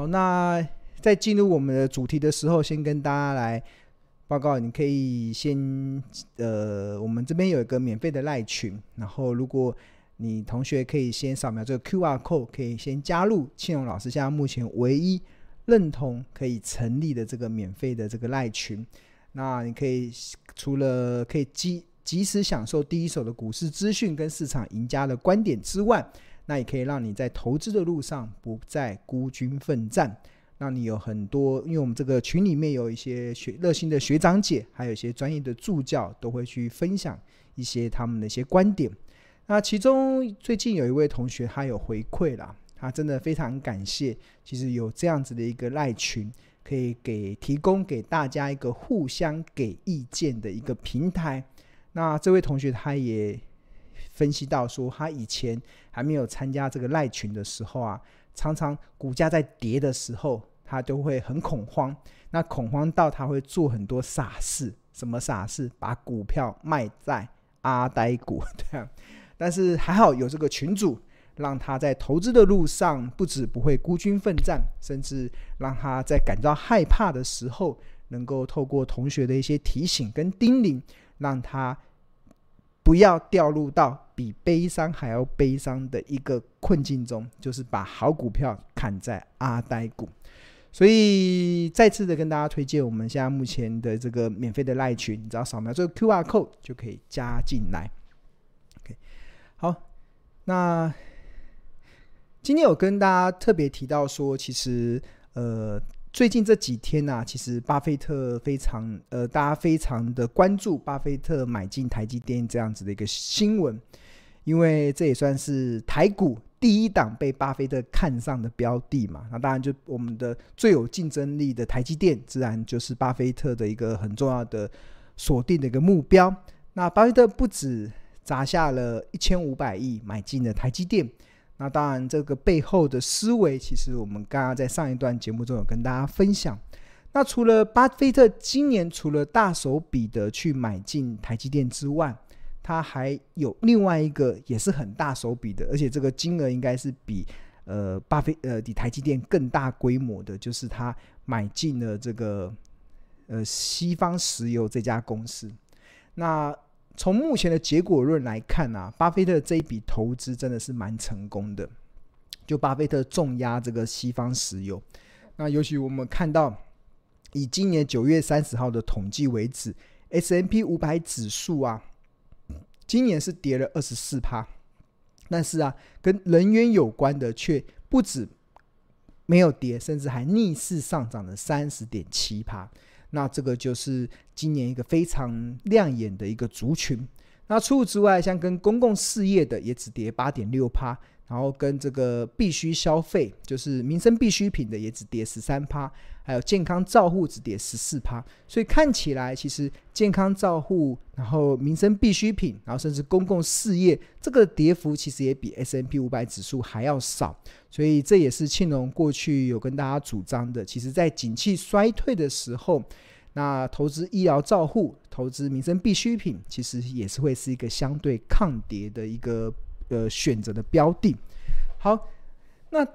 好，那在进入我们的主题的时候，先跟大家来报告，你可以先呃，我们这边有一个免费的赖群，然后如果你同学可以先扫描这个 QR code，可以先加入庆荣老师现在目前唯一认同可以成立的这个免费的这个赖群。那你可以除了可以及及时享受第一手的股市资讯跟市场赢家的观点之外，那也可以让你在投资的路上不再孤军奋战。让你有很多，因为我们这个群里面有一些学热心的学长姐，还有一些专业的助教，都会去分享一些他们的一些观点。那其中最近有一位同学，他有回馈啦，他真的非常感谢，其实有这样子的一个赖群。可以给提供给大家一个互相给意见的一个平台。那这位同学他也分析到说，他以前还没有参加这个赖群的时候啊，常常股价在跌的时候，他都会很恐慌。那恐慌到他会做很多傻事，什么傻事？把股票卖在阿呆股，对啊。但是还好有这个群主。让他在投资的路上不止不会孤军奋战，甚至让他在感到害怕的时候，能够透过同学的一些提醒跟叮咛，让他不要掉入到比悲伤还要悲伤的一个困境中，就是把好股票砍在阿呆股。所以再次的跟大家推荐，我们现在目前的这个免费的赖群，你只要扫描这个 QR code 就可以加进来。OK，好，那。今天有跟大家特别提到说，其实呃，最近这几天呢、其实巴菲特非常呃，大家非常的关注巴菲特买进台积电这样子的一个新闻，因为这也算是台股第一档被巴菲特看上的标的嘛。那当然，就我们的最有竞争力的台积电，自然就是巴菲特的一个很重要的锁定的一个目标。那巴菲特不止砸下了一千五百亿买进了台积电。那当然，这个背后的思维，其实我们刚刚在上一段节目中有跟大家分享。那除了巴菲特今年除了大手笔的去买进台积电之外，他还有另外一个也是很大手笔的，而且这个金额应该是比呃巴菲呃比台积电更大规模的，就是他买进了这个呃西方石油这家公司。那从目前的结果论来看啊，巴菲特这一笔投资真的是蛮成功的。就巴菲特重压这个西方石油，那尤其我们看到，以今年九月三十号的统计为止，S&P 五百指数啊，今年是跌了二十四趴，但是啊，跟能源有关的却不止没有跌，甚至还逆势上涨了三十点七趴。那这个就是今年一个非常亮眼的一个族群。那除此之外，像跟公共事业的也只跌八点六趴。然后跟这个必须消费，就是民生必需品的也只跌十三趴，还有健康照护只跌十四趴。所以看起来，其实健康照护，然后民生必需品，然后甚至公共事业，这个跌幅其实也比 S&P 五百指数还要少。所以这也是庆隆过去有跟大家主张的，其实在景气衰退的时候，那投资医疗照护、投资民生必需品，其实也是会是一个相对抗跌的一个。呃，选择的标的，好，那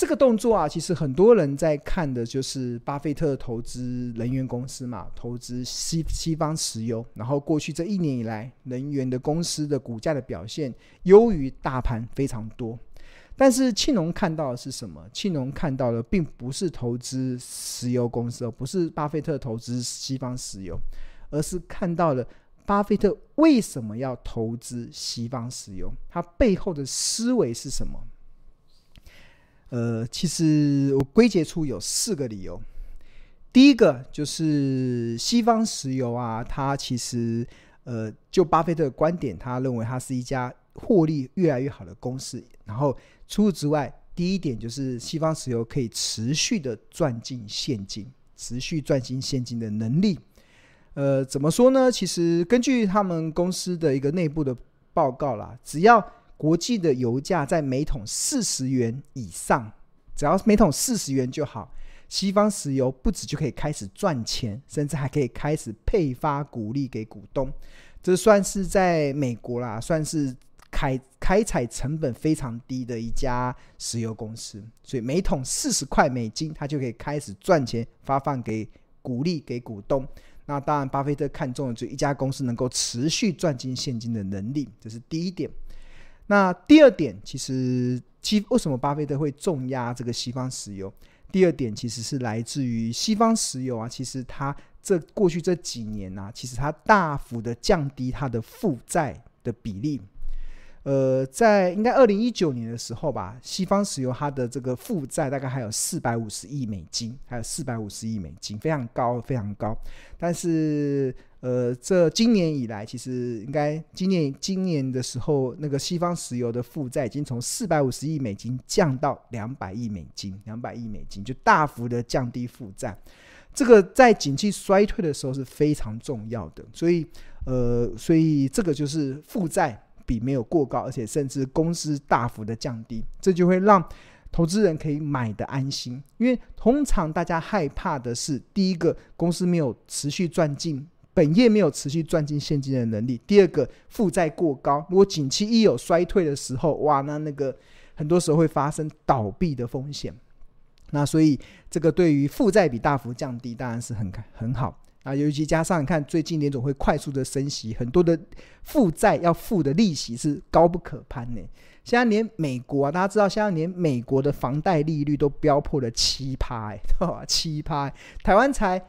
这个动作啊，其实很多人在看的就是巴菲特投资能源公司嘛，投资西西方石油，然后过去这一年以来，能源的公司的股价的表现优于大盘非常多。但是庆隆看到的是什么？庆隆看到的并不是投资石油公司，而不是巴菲特投资西方石油，而是看到了。巴菲特为什么要投资西方石油？他背后的思维是什么？呃，其实我归结出有四个理由。第一个就是西方石油啊，它其实呃，就巴菲特的观点，他认为它是一家获利越来越好的公司。然后除此之外，第一点就是西方石油可以持续的赚进现金，持续赚进现金的能力。呃，怎么说呢？其实根据他们公司的一个内部的报告啦，只要国际的油价在每桶四十元以上，只要每桶四十元就好，西方石油不止就可以开始赚钱，甚至还可以开始配发股利给股东。这算是在美国啦，算是开开采成本非常低的一家石油公司，所以每桶四十块美金，它就可以开始赚钱，发放给股利给股东。那当然，巴菲特看中的就一家公司能够持续赚进现金的能力，这是第一点。那第二点，其实其为什么巴菲特会重压这个西方石油？第二点其实是来自于西方石油啊，其实它这过去这几年啊，其实它大幅的降低它的负债的比例。呃，在应该二零一九年的时候吧，西方石油它的这个负债大概还有四百五十亿美金，还有四百五十亿美金，非常高，非常高。但是，呃，这今年以来，其实应该今年今年的时候，那个西方石油的负债已经从四百五十亿美金降到两百亿美金，两百亿美金就大幅的降低负债。这个在景气衰退的时候是非常重要的，所以，呃，所以这个就是负债。比没有过高，而且甚至公司大幅的降低，这就会让投资人可以买得安心。因为通常大家害怕的是，第一个公司没有持续赚进本业，没有持续赚进现金的能力；第二个负债过高，如果景气一有衰退的时候，哇，那那个很多时候会发生倒闭的风险。那所以这个对于负债比大幅降低，当然是很很好。啊，尤其加上你看最近联总会快速的升息，很多的负债要付的利息是高不可攀呢。现在连美国啊，大家知道，现在连美国的房贷利率都飙破了七趴，哎，七趴，台湾才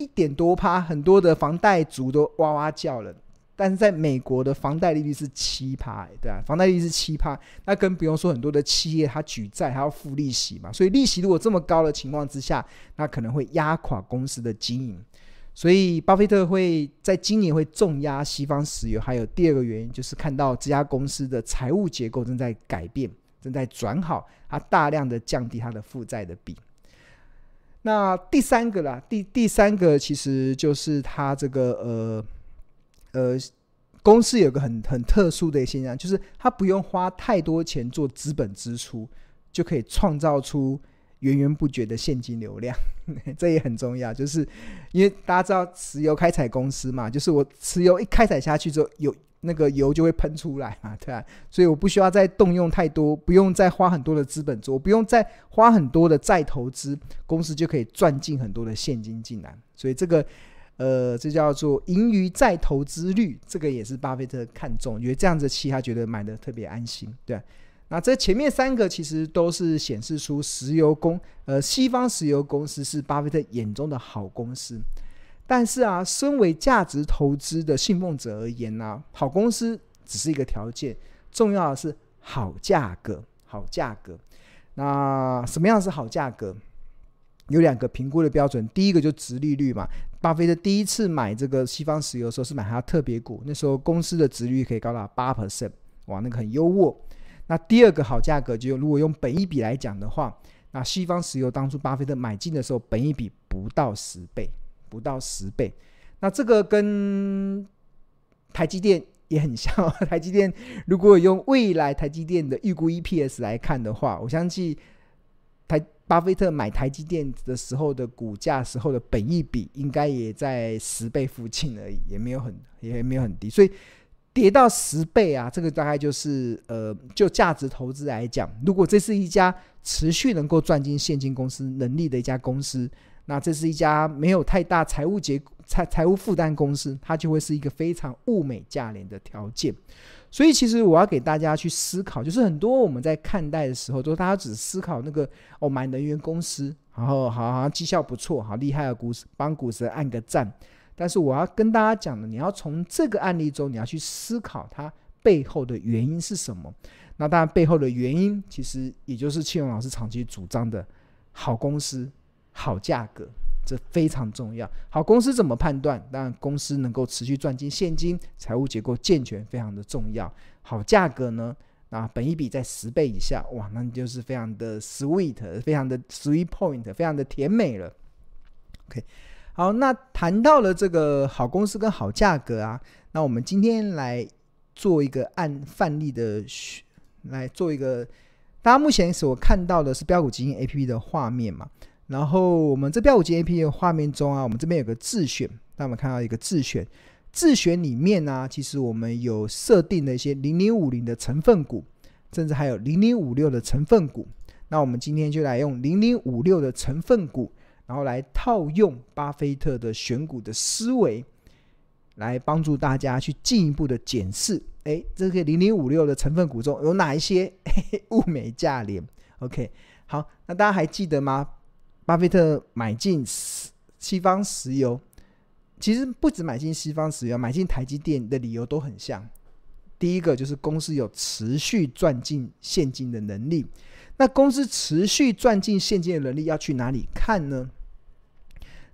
一点多趴，很多的房贷族都哇哇叫了。但是在美国的房贷利率是七趴，对啊，房贷利率是七趴，那更不用说很多的企业它举债还要付利息嘛，所以利息如果这么高的情况之下，那可能会压垮公司的经营。所以，巴菲特会在今年会重压西方石油，还有第二个原因就是看到这家公司的财务结构正在改变，正在转好，它大量的降低它的负债的比。那第三个啦，第第三个其实就是它这个呃呃公司有个很很特殊的现象，就是它不用花太多钱做资本支出，就可以创造出。源源不绝的现金流量，这也很重要。就是因为大家知道石油开采公司嘛，就是我石油一开采下去之后，有那个油就会喷出来嘛，对吧？所以我不需要再动用太多，不用再花很多的资本做，不用再花很多的再投资，公司就可以赚进很多的现金进来。所以这个呃，这叫做盈余再投资率，这个也是巴菲特看中，因为这样子期他觉得买的特别安心，对。那这前面三个其实都是显示出石油公，呃，西方石油公司是巴菲特眼中的好公司。但是啊，身为价值投资的信奉者而言呢、好公司只是一个条件，重要的是好价格，好价格。那什么样是好价格？有两个评估的标准，第一个就值利率嘛。巴菲特第一次买这个西方石油的时候是买它特别股，那时候公司的值率可以高达八 percent，哇，那个很优渥。那第二个好价格，就如果用本一比来讲的话，那西方石油当初巴菲特买进的时候，本一比不到十倍，不到十倍。那这个跟台积电也很像。台积电如果用未来台积电的预估 EPS 来看的话，我相信台巴菲特买台积电的时候的股价时候的本益比应该也在十倍附近而已，也没有很也没有很低，所以。跌到十倍啊，这个大概就是呃，就价值投资来讲，如果这是一家持续能够赚进现金公司能力的一家公司，那这是一家没有太大财务结财财务负担公司，它就会是一个非常物美价廉的条件。所以，其实我要给大家去思考，就是很多我们在看待的时候，都大家只思考那个哦，买能源公司，然后好好绩效不错，好厉害的股，帮股神按个赞。但是我要跟大家讲的，你要从这个案例中，你要去思考它背后的原因是什么。那当然，背后的原因其实也就是庆荣老师长期主张的好公司、好价格，这非常重要。好公司怎么判断？当然，公司能够持续赚进现金，财务结构健全，非常的重要。好价格呢？啊，本一比在十倍以下，哇，那你就是非常的 sweet，非常的 sweet point，非常的甜美了。OK。好，那谈到了这个好公司跟好价格啊，那我们今天来做一个按范例的，来做一个，大家目前所看到的是标股基金 APP 的画面嘛？然后我们这飙股基金 APP 的画面中啊，我们这边有个自选，那我们看到一个自选，自选里面呢、其实我们有设定了一些零零五零的成分股，甚至还有零零五六的成分股。那我们今天就来用零零五六的成分股，然后来套用巴菲特的选股的思维，来帮助大家去进一步的检视，哎，这个零零五六的成分股中有哪一些嘿嘿物美价廉？OK，好，那大家还记得吗？巴菲特买进西方石油。其实不止买进西方石油，买进台积电的理由都很像。第一个就是公司有持续赚进现金的能力。那公司持续赚进现金的能力要去哪里看呢？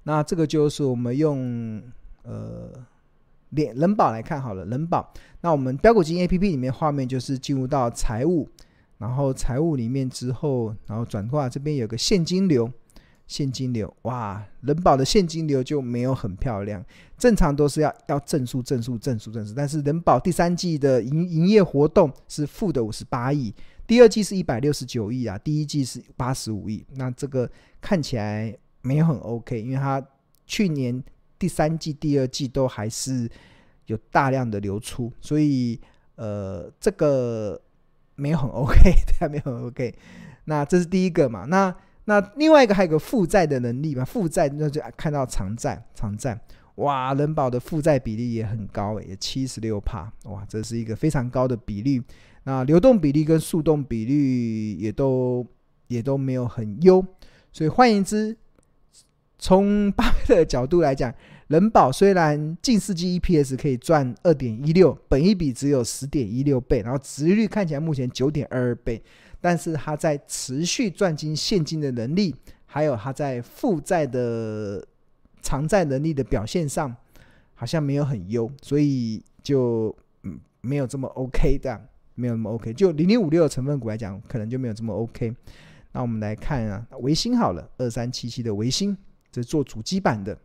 那这个就是我们用呃联人保来看好了。人保，那我们标股金 APP 里面画面就是进入到财务，然后财务里面之后，然后转过来这边有个现金流。现金流。哇，人保的现金流就没有很漂亮，正常都是要要正数正数正数正数，但是人保第三季的营营业活动是负的五十八亿，第二季是一百六十九亿啊，第一季是八十五亿，那这个看起来没有很 OK，因为它去年第三季、第二季都还是有大量的流出，所以呃，这个没有很 OK，对，没有很 OK，那这是第一个嘛，那。那另外一个还有个负债的能力嘛？负债那就看到偿债，偿债哇，人保的负债比例也很高诶，也七十六趴，哇，这是一个非常高的比例。那流动比例跟速动比率也都也都没有很优，所以换言之，从巴菲特的角度来讲，人保虽然近世纪 EPS 可以赚二点一六，本一比只有十点一六倍，然后值率看起来目前九点二二倍。但是他在持续赚进现金的能力，还有他在负债的偿债能力的表现上，好像没有很优，所以就嗯没有这么 OK 的，没有那么 OK。就零零五六的成分股来讲，可能就没有这么 OK。那我们来看啊，维星好了，二三七七的维星，这做主机板的，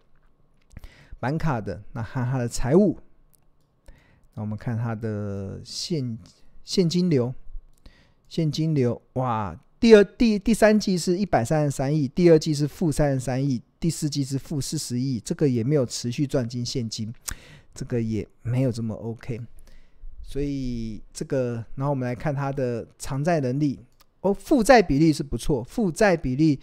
板卡的。那看它的财务，那我们看它的现现金流。现金流哇，第二第第三季是一百三十三亿，第二季是负三十三亿，第四季是负四十亿，这个也没有持续赚进现金，这个也没有这么 OK，所以这个，然后我们来看它的偿债能力，哦，负债比例是不错，负债比例，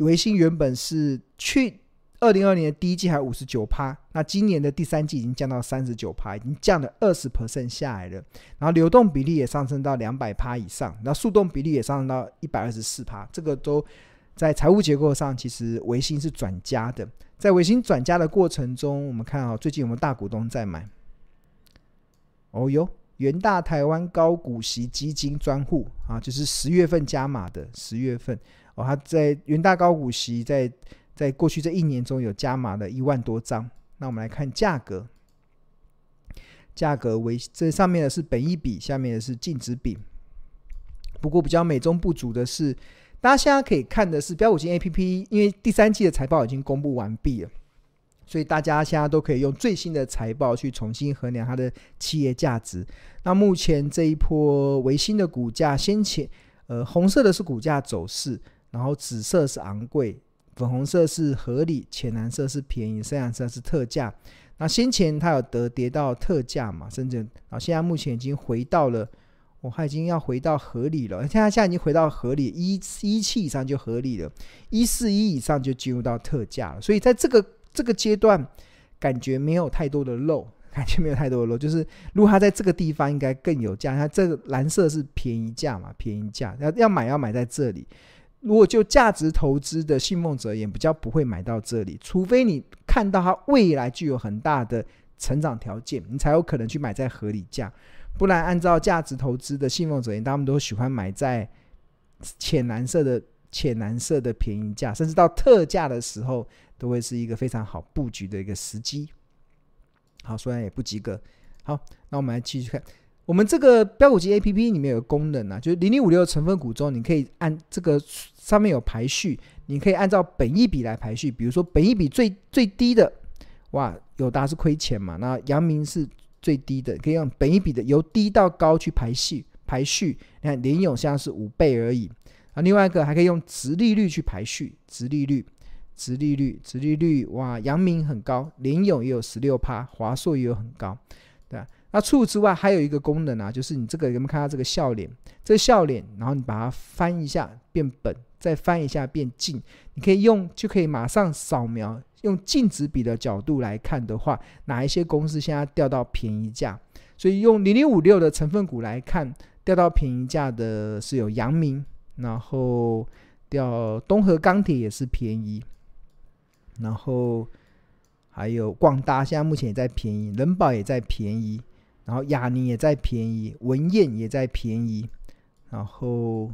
维新原本是去。二零二零年第一季还五十九趴，那今年的第三季已经降到三十九趴，已经降了二十 percent 下来了。然后流动比例也上升到两百趴以上，然后速动比例也上升到一百二十四趴。这个都在财务结构上，其实维新是转加的。在维新转加的过程中，我们看啊，最近有没有大股东在买？哦哟，元大台湾高股息基金专户啊，就是十月份加码的，十月份哦，他在元大高股息在。在过去这一年中有加码了一万多张，那我们来看价格，价格为这上面的是本益比，下面的是净值比。不过比较美中不足的是，大家现在可以看的是标股金 APP，因为第三季的财报已经公布完毕了，所以大家现在都可以用最新的财报去重新衡量它的企业价值。那目前这一波维新的股价，先前呃红色的是股价走势，然后紫色是昂贵。粉红色是合理，浅蓝色是便宜，深蓝色是特价。那先前它有得跌到特价嘛，甚至啊，现在目前已经回到了，我、哦、它已经要回到合理了。现在现在已经回到合理，一一七以上就合理了，一四一以上就进入到特价了。所以在这个这个阶段，感觉没有太多的漏，感觉没有太多的漏。就是如果它在这个地方应该更有价，它这个蓝色是便宜价嘛，便宜价要要买要买在这里。如果就价值投资的信奉者也比较不会买到这里，除非你看到它未来具有很大的成长条件，你才有可能去买在合理价。不然，按照价值投资的信奉者，他们都喜欢买在浅蓝色的浅蓝色的便宜价，甚至到特价的时候，都会是一个非常好布局的一个时机。好，虽然也不及格。好，那我们来继续看。我们这个标股机 A P P 里面有个功能啊，就是零零五六成分股中，你可以按这个上面有排序，你可以按照本益比来排序。比如说本益比最最低的，哇，友达是亏钱嘛，那阳明是最低的，可以用本益比的由低到高去排序排序。你看联咏现在是五倍而已啊。另外一个还可以用直利率去排序，直利率直利率，直利率哇，阳明很高，联咏也有十六趴，华硕也有很高，对吧？那除此之外，还有一个功能啊，就是你这个有没有看到这个笑脸？这个笑脸，然后你把它翻一下变本，再翻一下变净，你可以用就可以马上扫描，用净值比的角度来看的话，哪一些公司现在掉到便宜价？所以用零零五六的成分股来看，掉到便宜价的是有阳明，然后掉东和钢铁也是便宜，然后还有广达现在目前也在便宜，人保也在便宜。然后亚宁也在便宜，文彦也在便宜，然后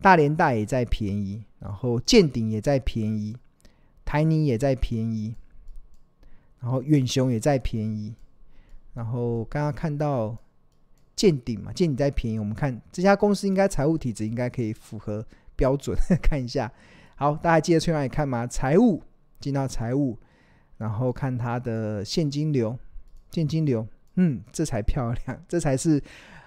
大连大也在便宜，然后健鼎也在便宜，台泥也在便宜，然后远雄也在便宜，然后刚刚看到健鼎嘛，健鼎在便宜，我们看这家公司应该财务体质应该可以符合标准，看一下。好，大家记得去哪里看吗？财务进到财务，然后看它的现金流，现金流。嗯，这才漂亮，这才是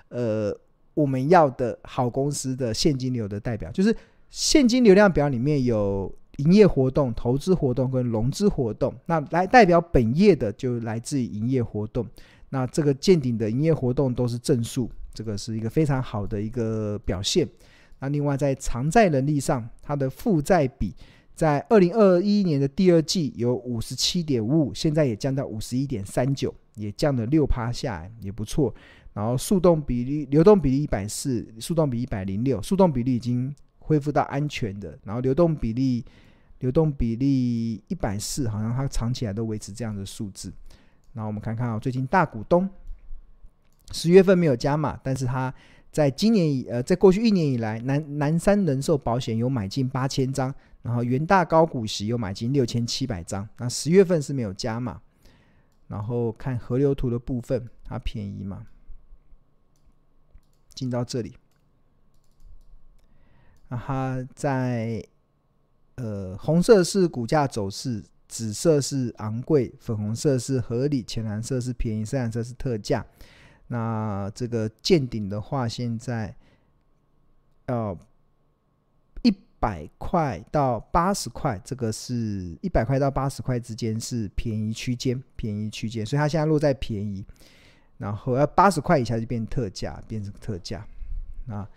呃我们要的好公司的现金流的代表，就是现金流量表里面有营业活动、投资活动跟融资活动。那来代表本业的就来自于营业活动。那这个见顶的营业活动都是正数，这个是一个非常好的一个表现。那另外在偿债能力上，它的负债比在二零二一年的第二季有五十七点五五，现在也降到五十一点三九。也降了六趴下来，也不错。然后速动比例、流动比例一百四，速动比一百零六，速动比例已经恢复到安全的。然后流动比例、流动比例一百四，好像它长期来都维持这样的数字。然后我们看看啊，最近大股东十月份没有加码，但是他在今年以呃，在过去一年以来，南南山人寿保险有买进八千张，然后元大高股息有买进六千七百张。那十月份是没有加码。然后看河流图的部分，它便宜嘛？进到这里，那它在呃红色是股价走势，紫色是昂贵，粉红色是合理，浅蓝色是便宜，深蓝色是特价。那这个见顶的话，现在要。百块到八十块，这个是一百块到八十块之间是便宜区间，便宜区间，所以它现在落在便宜，然后要八十块以下就变特价，变成特价，啊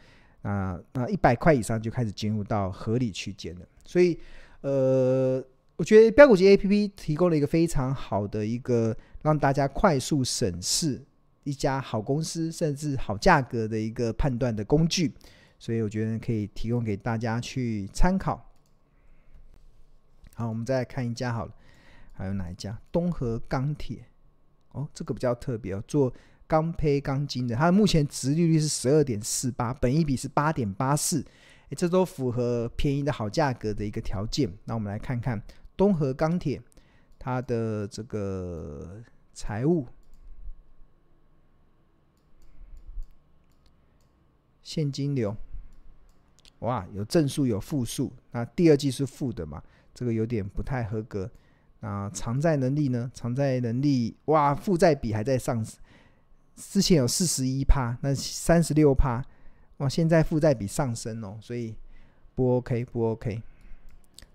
啊啊一百块以上就开始进入到合理区间了。所以呃，我觉得标股机 APP 提供了一个非常好的一个让大家快速审视一家好公司甚至好价格的一个判断的工具。所以我觉得可以提供给大家去参考。好，我们再来看一家好了，还有哪一家？东和钢铁。哦，这个比较特别哦，做钢坯钢筋的，它目前殖利率是十二点四八，本一比是八点八四，这都符合便宜的好价格的一个条件。那我们来看看东和钢铁它的这个财务。现金流。哇，有正数有负数，那第二季是负的嘛？这个有点不太合格。那偿债能力呢？偿债能力哇，负债比还在上，之前有四十一趴，那三十六趴，哇，现在负债比上升哦，所以不 OK 不 OK。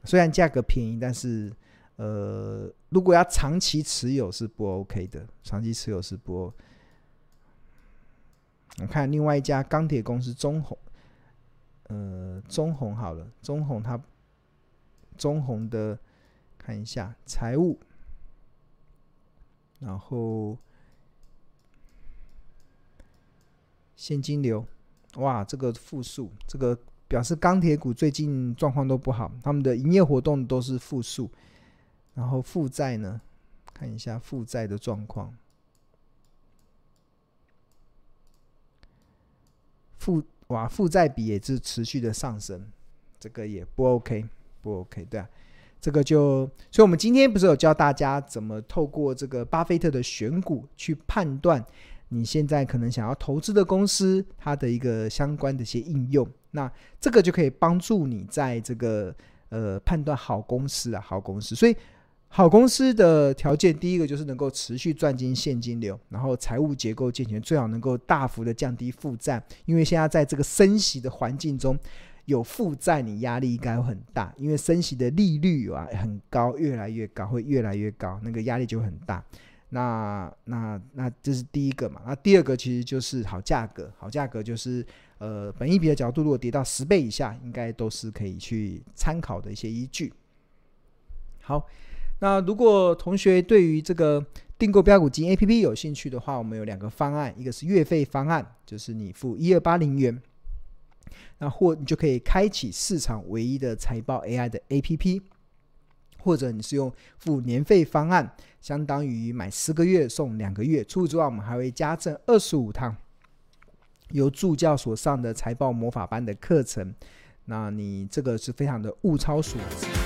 虽然价格便宜，但是呃，如果要长期持有是不 OK 的，长期持有是不 OK。我看另外一家钢铁公司中鸿。呃，中红好了，中红它中红的看一下财务，然后现金流，哇，这个负数，这个表示钢铁股最近状况都不好，他们的营业活动都是负数，然后负债呢，看一下负债的状况，负。哇，负债比也是持续的上升，这个也不 OK，不 OK，对啊，这个就，所以我们今天不是有教大家怎么透过这个巴菲特的选股去判断你现在可能想要投资的公司它的一个相关的一些应用，那这个就可以帮助你在这个呃判断好公司啊，好公司，所以。好公司的条件，第一个就是能够持续赚进现金流，然后财务结构健全，最好能够大幅的降低负债。因为现在在这个升息的环境中，有负债，你压力应该会很大，因为升息的利率啊很高，越来越高，会越来越高，那个压力就很大。那那那这是第一个嘛？那第二个其实就是好价格，好价格就是呃，本益比的角度，如果跌到十倍以下，应该都是可以去参考的一些依据。好，那如果同学对于这个订购标股金 APP 有兴趣的话，我们有两个方案，一个是月费方案，就是你付一二八零元，那或你就可以开启市场唯一的财报 AI 的 APP。或者你是用付年费方案，相当于买十个月送两个月。除此之外，我们还会加赠二十五堂由助教所上的财报魔法班的课程。那你这个是非常的物超所值。